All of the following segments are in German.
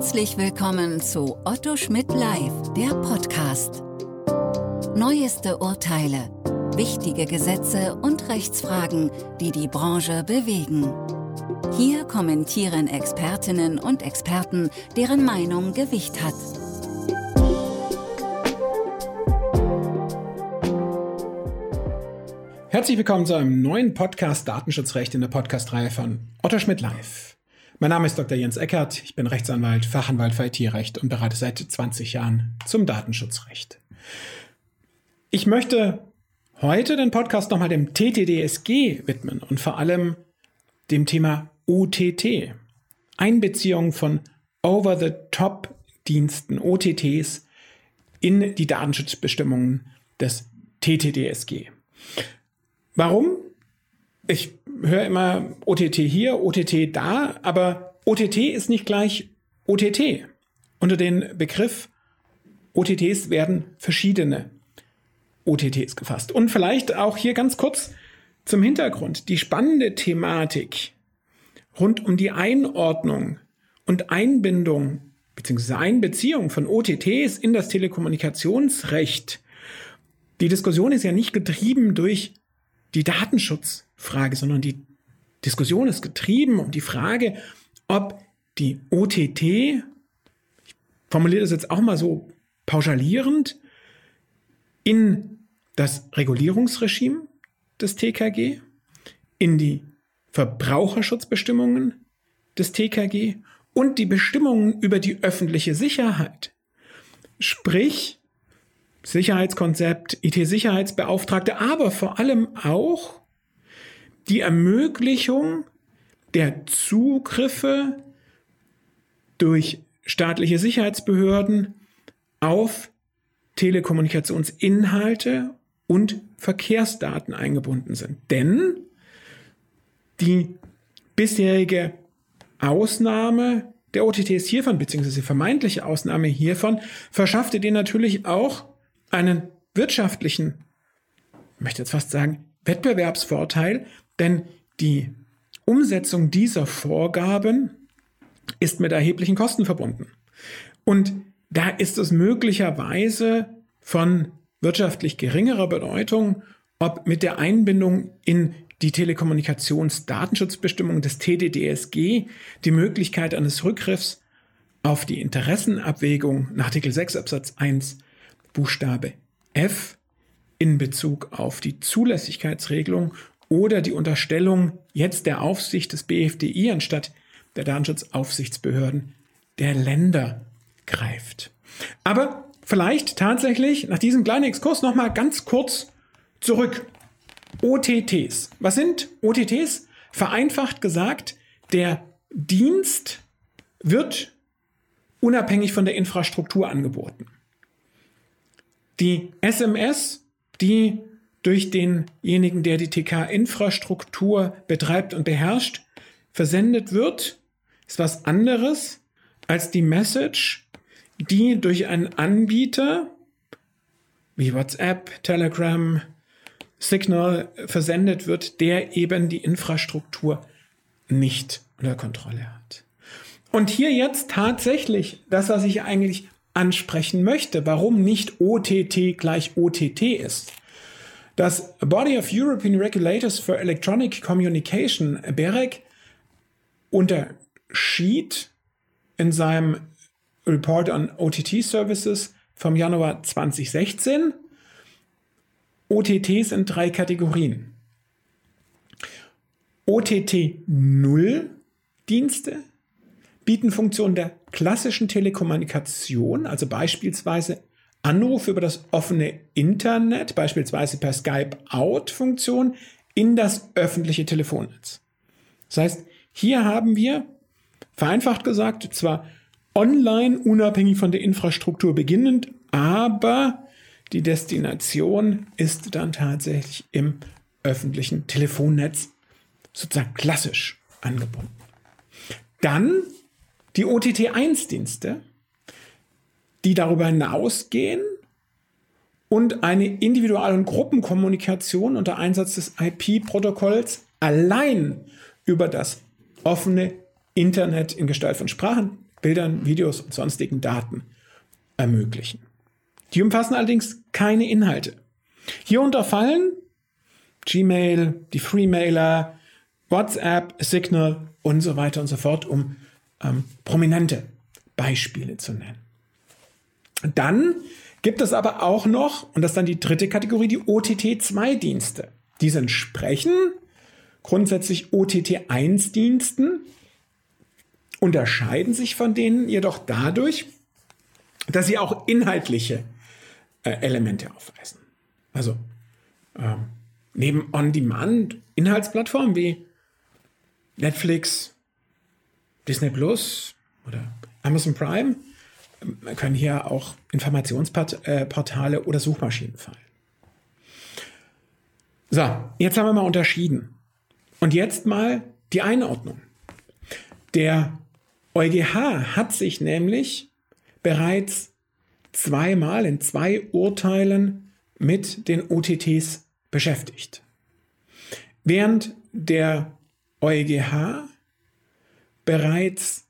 Herzlich willkommen zu Otto Schmidt Live, der Podcast. Neueste Urteile, wichtige Gesetze und Rechtsfragen, die die Branche bewegen. Hier kommentieren Expertinnen und Experten, deren Meinung Gewicht hat. Herzlich willkommen zu einem neuen Podcast Datenschutzrecht in der Podcast-Reihe von Otto Schmidt Live. Mein Name ist Dr. Jens Eckert, ich bin Rechtsanwalt, Fachanwalt für IT-Recht und berate seit 20 Jahren zum Datenschutzrecht. Ich möchte heute den Podcast nochmal dem TTDSG widmen und vor allem dem Thema OTT, Einbeziehung von Over-the-Top-Diensten, OTTs, in die Datenschutzbestimmungen des TTDSG. Warum? Ich höre immer OTT hier, OTT da, aber OTT ist nicht gleich OTT. Unter den Begriff OTTs werden verschiedene OTTs gefasst. Und vielleicht auch hier ganz kurz zum Hintergrund. Die spannende Thematik rund um die Einordnung und Einbindung bzw. Einbeziehung von OTTs in das Telekommunikationsrecht. Die Diskussion ist ja nicht getrieben durch die Datenschutzfrage, sondern die Diskussion ist getrieben um die Frage, ob die OTT, ich formuliere das jetzt auch mal so pauschalierend, in das Regulierungsregime des TKG, in die Verbraucherschutzbestimmungen des TKG und die Bestimmungen über die öffentliche Sicherheit, sprich Sicherheitskonzept, IT-Sicherheitsbeauftragte, aber vor allem auch die Ermöglichung der Zugriffe durch staatliche Sicherheitsbehörden auf Telekommunikationsinhalte und Verkehrsdaten eingebunden sind. Denn die bisherige Ausnahme der OTTs hiervon, beziehungsweise vermeintliche Ausnahme hiervon, verschaffte dir natürlich auch einen wirtschaftlichen, ich möchte jetzt fast sagen, Wettbewerbsvorteil, denn die Umsetzung dieser Vorgaben ist mit erheblichen Kosten verbunden. Und da ist es möglicherweise von wirtschaftlich geringerer Bedeutung, ob mit der Einbindung in die Telekommunikationsdatenschutzbestimmung des TDDSG die Möglichkeit eines Rückgriffs auf die Interessenabwägung nach Artikel 6 Absatz 1 Buchstabe F in Bezug auf die Zulässigkeitsregelung oder die Unterstellung jetzt der Aufsicht des BFDI anstatt der Datenschutzaufsichtsbehörden der Länder greift. Aber vielleicht tatsächlich nach diesem kleinen Exkurs noch mal ganz kurz zurück. OTTs. Was sind OTTs? Vereinfacht gesagt, der Dienst wird unabhängig von der Infrastruktur angeboten. Die SMS, die durch denjenigen, der die TK-Infrastruktur betreibt und beherrscht, versendet wird, ist was anderes als die Message, die durch einen Anbieter wie WhatsApp, Telegram, Signal versendet wird, der eben die Infrastruktur nicht unter Kontrolle hat. Und hier jetzt tatsächlich das, was ich eigentlich ansprechen möchte, warum nicht OTT gleich OTT ist. Das Body of European Regulators for Electronic Communication, BEREC, unterschied in seinem Report on OTT Services vom Januar 2016 OTTs in drei Kategorien. OTT 0 Dienste, bieten Funktionen der klassischen Telekommunikation, also beispielsweise Anruf über das offene Internet, beispielsweise per Skype-Out-Funktion, in das öffentliche Telefonnetz. Das heißt, hier haben wir, vereinfacht gesagt, zwar online unabhängig von der Infrastruktur beginnend, aber die Destination ist dann tatsächlich im öffentlichen Telefonnetz sozusagen klassisch angebunden. Dann die OTT1-Dienste, die darüber hinausgehen und eine Individual- und Gruppenkommunikation unter Einsatz des IP-Protokolls allein über das offene Internet in Gestalt von Sprachen, Bildern, Videos und sonstigen Daten ermöglichen. Die umfassen allerdings keine Inhalte. Hier unterfallen Gmail, die Freemailer, WhatsApp, Signal und so weiter und so fort, um ähm, prominente Beispiele zu nennen. Dann gibt es aber auch noch, und das ist dann die dritte Kategorie, die OTT-2-Dienste. Diese entsprechen grundsätzlich OTT-1-Diensten, unterscheiden sich von denen jedoch dadurch, dass sie auch inhaltliche äh, Elemente aufweisen. Also ähm, neben On-Demand-Inhaltsplattformen wie Netflix, Disney Plus oder Amazon Prime können hier auch Informationsportale oder Suchmaschinen fallen. So, jetzt haben wir mal unterschieden. Und jetzt mal die Einordnung. Der EuGH hat sich nämlich bereits zweimal in zwei Urteilen mit den OTTs beschäftigt. Während der EuGH bereits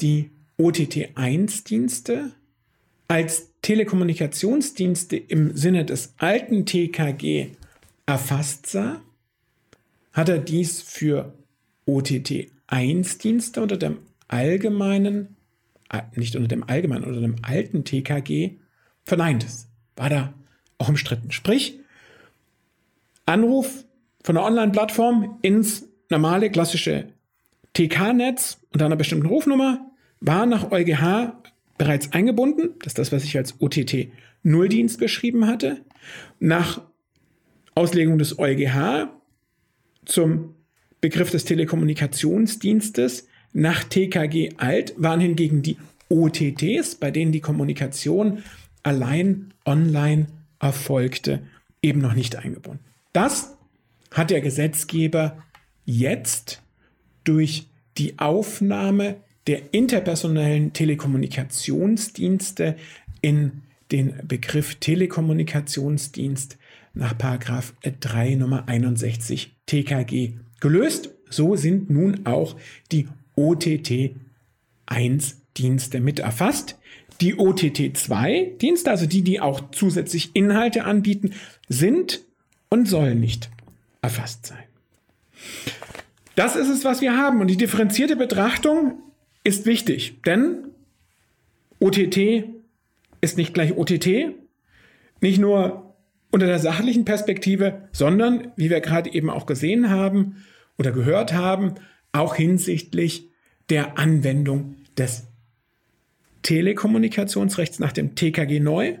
die OTT1-Dienste als Telekommunikationsdienste im Sinne des alten TKG erfasst sah, hat er dies für OTT1-Dienste unter dem allgemeinen, äh, nicht unter dem allgemeinen, unter dem alten TKG verneint. Das war da auch umstritten. Sprich, Anruf von einer Online-Plattform ins normale klassische TK-Netz unter einer bestimmten Rufnummer war nach EuGH bereits eingebunden. Das ist das, was ich als OTT-Nulldienst beschrieben hatte. Nach Auslegung des EuGH zum Begriff des Telekommunikationsdienstes nach TKG alt waren hingegen die OTTs, bei denen die Kommunikation allein online erfolgte, eben noch nicht eingebunden. Das hat der Gesetzgeber jetzt durch die Aufnahme der interpersonellen Telekommunikationsdienste in den Begriff Telekommunikationsdienst nach 3 Nummer 61 TKG gelöst. So sind nun auch die OTT1-Dienste mit erfasst. Die OTT2-Dienste, also die, die auch zusätzlich Inhalte anbieten, sind und sollen nicht erfasst sein. Das ist es, was wir haben. Und die differenzierte Betrachtung ist wichtig, denn OTT ist nicht gleich OTT. Nicht nur unter der sachlichen Perspektive, sondern, wie wir gerade eben auch gesehen haben oder gehört haben, auch hinsichtlich der Anwendung des Telekommunikationsrechts nach dem TKG neu,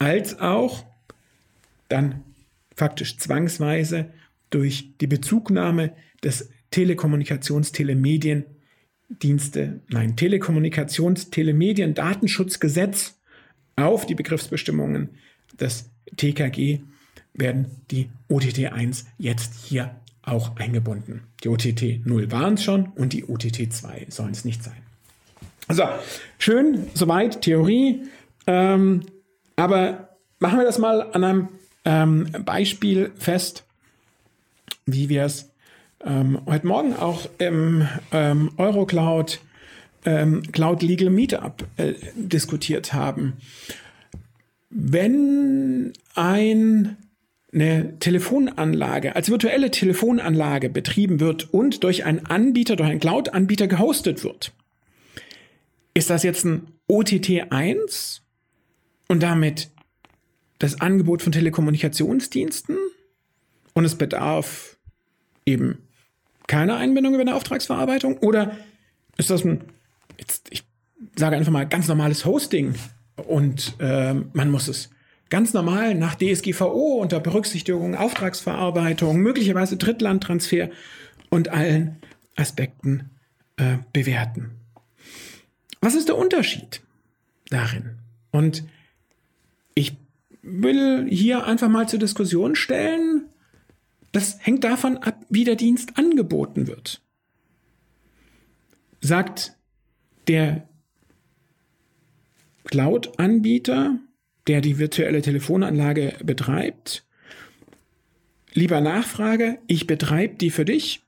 als auch dann faktisch zwangsweise durch die Bezugnahme des Telekommunikationstelemediendienste, nein, Telekommunikationstelemedien-Datenschutzgesetz auf die Begriffsbestimmungen des TKG werden die OTT 1 jetzt hier auch eingebunden. Die OTT 0 waren es schon und die OTT 2 sollen es nicht sein. So, schön, soweit Theorie. Ähm, aber machen wir das mal an einem ähm, Beispiel fest, wie wir es ähm, heute Morgen auch im ähm, Eurocloud ähm, Cloud Legal Meetup äh, diskutiert haben. Wenn ein eine Telefonanlage als virtuelle Telefonanlage betrieben wird und durch einen Anbieter, durch einen Cloud-Anbieter gehostet wird, ist das jetzt ein OTT 1 und damit das Angebot von Telekommunikationsdiensten und es bedarf eben keiner Einbindung über eine Auftragsverarbeitung oder ist das ein, jetzt, ich sage einfach mal, ganz normales Hosting und äh, man muss es ganz normal nach DSGVO unter Berücksichtigung Auftragsverarbeitung, möglicherweise Drittlandtransfer und allen Aspekten äh, bewerten. Was ist der Unterschied darin? Und ich will hier einfach mal zur Diskussion stellen, das hängt davon ab, wie der Dienst angeboten wird. Sagt der Cloud-Anbieter, der die virtuelle Telefonanlage betreibt. Lieber Nachfrage, ich betreibe die für dich,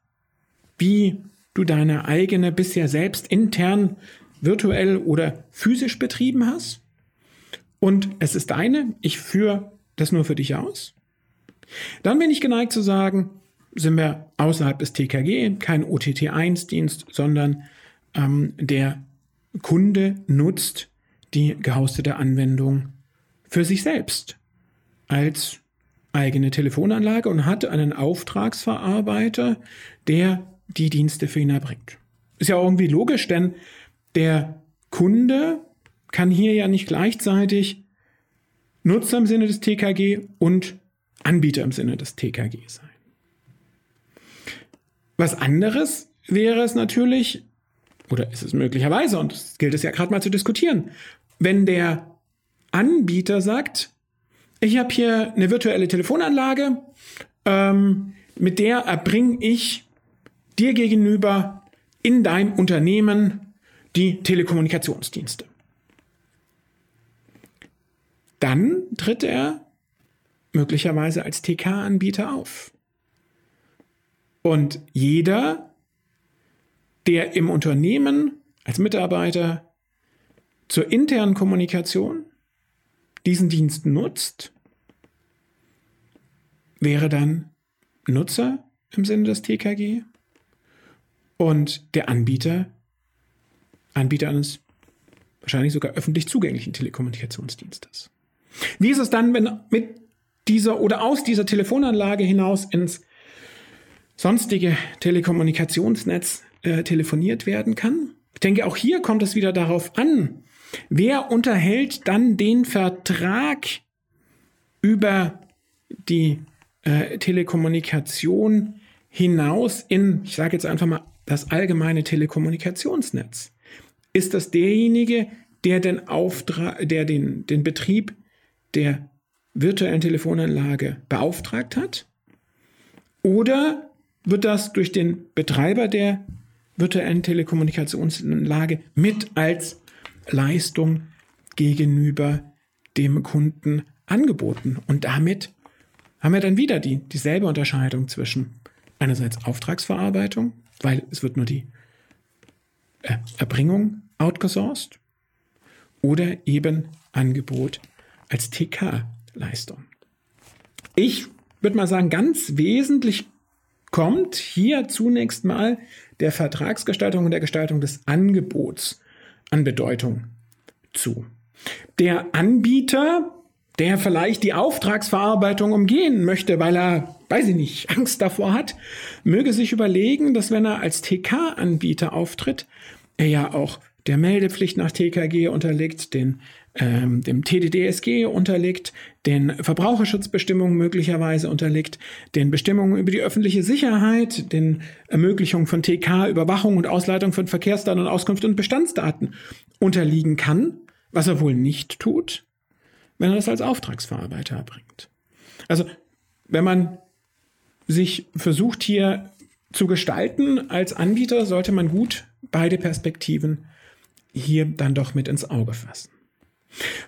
wie du deine eigene bisher selbst intern virtuell oder physisch betrieben hast und es ist deine, ich führe das nur für dich aus, dann bin ich geneigt zu sagen, sind wir außerhalb des TKG, kein OTT1-Dienst, sondern ähm, der Kunde nutzt die gehostete Anwendung für sich selbst als eigene Telefonanlage und hat einen Auftragsverarbeiter, der die Dienste für ihn erbringt. Ist ja irgendwie logisch, denn der Kunde kann hier ja nicht gleichzeitig Nutzer im Sinne des TKG und Anbieter im Sinne des TKG sein. Was anderes wäre es natürlich, oder ist es möglicherweise, und das gilt es ja gerade mal zu diskutieren, wenn der Anbieter sagt, ich habe hier eine virtuelle Telefonanlage, ähm, mit der erbringe ich dir gegenüber in deinem Unternehmen die Telekommunikationsdienste. Dann tritt er möglicherweise als TK-Anbieter auf. Und jeder, der im Unternehmen als Mitarbeiter zur internen Kommunikation diesen Dienst nutzt, wäre dann Nutzer im Sinne des TKG und der Anbieter, Anbieter eines wahrscheinlich sogar öffentlich zugänglichen Telekommunikationsdienstes. Wie ist es dann, wenn mit dieser oder aus dieser Telefonanlage hinaus ins sonstige Telekommunikationsnetz äh, telefoniert werden kann? Ich denke, auch hier kommt es wieder darauf an, wer unterhält dann den Vertrag über die äh, Telekommunikation hinaus in, ich sage jetzt einfach mal, das allgemeine Telekommunikationsnetz? Ist das derjenige, der den Auftrag, der den, den Betrieb der virtuellen Telefonanlage beauftragt hat? Oder wird das durch den Betreiber der virtuellen Telekommunikationsanlage mit als Leistung gegenüber dem Kunden angeboten? Und damit haben wir dann wieder die, dieselbe Unterscheidung zwischen einerseits Auftragsverarbeitung, weil es wird nur die äh, Erbringung outgesourced oder eben Angebot als TK-Leistung. Ich würde mal sagen, ganz wesentlich kommt hier zunächst mal der Vertragsgestaltung und der Gestaltung des Angebots an Bedeutung zu. Der Anbieter, der vielleicht die Auftragsverarbeitung umgehen möchte, weil er, weiß ich nicht, Angst davor hat, möge sich überlegen, dass wenn er als TK-Anbieter auftritt, er ja auch der Meldepflicht nach TKG unterliegt, den ähm, dem TDDSG unterliegt, den Verbraucherschutzbestimmungen möglicherweise unterliegt, den Bestimmungen über die öffentliche Sicherheit, den Ermöglichungen von TK, Überwachung und Ausleitung von Verkehrsdaten und Auskunft und Bestandsdaten unterliegen kann, was er wohl nicht tut, wenn er das als Auftragsverarbeiter erbringt. Also, wenn man sich versucht hier zu gestalten als Anbieter, sollte man gut beide Perspektiven hier dann doch mit ins Auge fassen.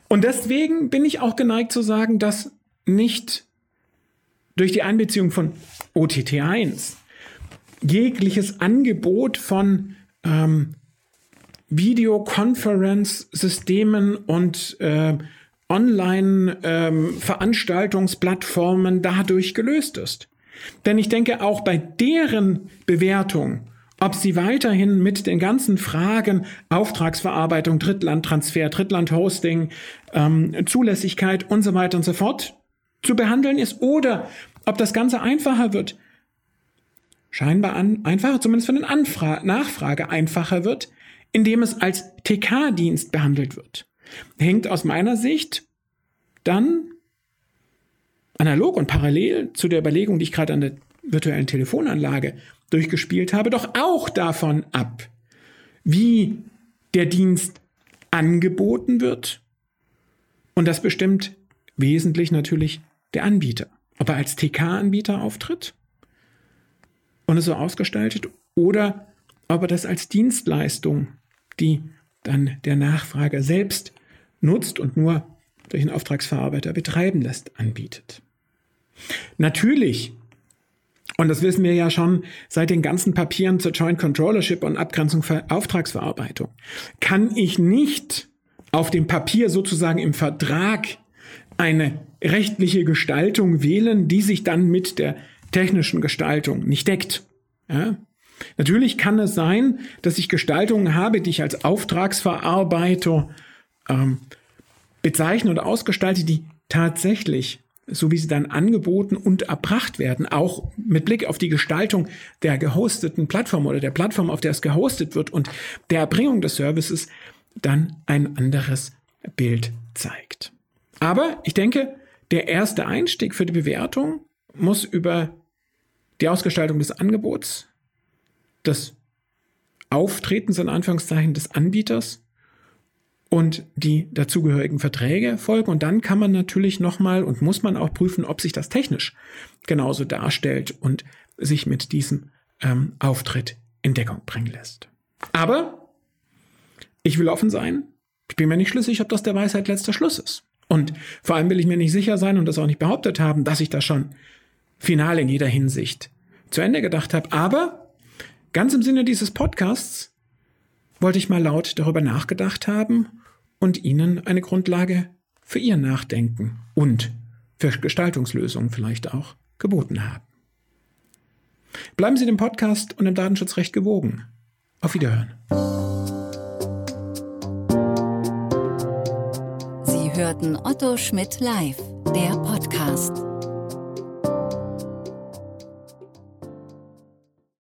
Und deswegen bin ich auch geneigt zu sagen, dass nicht durch die Einbeziehung von OTT1 jegliches Angebot von ähm, Videoconference-Systemen und äh, Online-Veranstaltungsplattformen ähm, dadurch gelöst ist. Denn ich denke, auch bei deren Bewertung ob sie weiterhin mit den ganzen Fragen Auftragsverarbeitung, Drittlandtransfer, Drittlandhosting, ähm, Zulässigkeit und so weiter und so fort zu behandeln ist oder ob das Ganze einfacher wird. Scheinbar an, einfacher, zumindest für den Anfra Nachfrage einfacher wird, indem es als TK-Dienst behandelt wird. Hängt aus meiner Sicht dann analog und parallel zu der Überlegung, die ich gerade an der virtuellen Telefonanlage durchgespielt habe, doch auch davon ab, wie der Dienst angeboten wird. Und das bestimmt wesentlich natürlich der Anbieter. Ob er als TK-Anbieter auftritt und es so ausgestaltet oder ob er das als Dienstleistung, die dann der Nachfrager selbst nutzt und nur durch einen Auftragsverarbeiter betreiben lässt, anbietet. Natürlich und das wissen wir ja schon seit den ganzen Papieren zur Joint Controllership und Abgrenzung für Auftragsverarbeitung, kann ich nicht auf dem Papier sozusagen im Vertrag eine rechtliche Gestaltung wählen, die sich dann mit der technischen Gestaltung nicht deckt. Ja? Natürlich kann es sein, dass ich Gestaltungen habe, die ich als Auftragsverarbeiter ähm, bezeichne oder ausgestalte, die tatsächlich, so wie sie dann angeboten und erbracht werden, auch mit Blick auf die Gestaltung der gehosteten Plattform oder der Plattform, auf der es gehostet wird und der Erbringung des Services, dann ein anderes Bild zeigt. Aber ich denke, der erste Einstieg für die Bewertung muss über die Ausgestaltung des Angebots, des Auftretens in Anführungszeichen des Anbieters und die dazugehörigen Verträge folgen. Und dann kann man natürlich nochmal und muss man auch prüfen, ob sich das technisch genauso darstellt und sich mit diesem ähm, Auftritt in Deckung bringen lässt. Aber ich will offen sein. Ich bin mir nicht schlüssig, ob das der Weisheit letzter Schluss ist. Und vor allem will ich mir nicht sicher sein und das auch nicht behauptet haben, dass ich das schon final in jeder Hinsicht zu Ende gedacht habe. Aber ganz im Sinne dieses Podcasts wollte ich mal laut darüber nachgedacht haben und Ihnen eine Grundlage für Ihr Nachdenken und für Gestaltungslösungen vielleicht auch geboten haben. Bleiben Sie dem Podcast und dem Datenschutzrecht gewogen. Auf Wiederhören. Sie hörten Otto Schmidt live, der Podcast.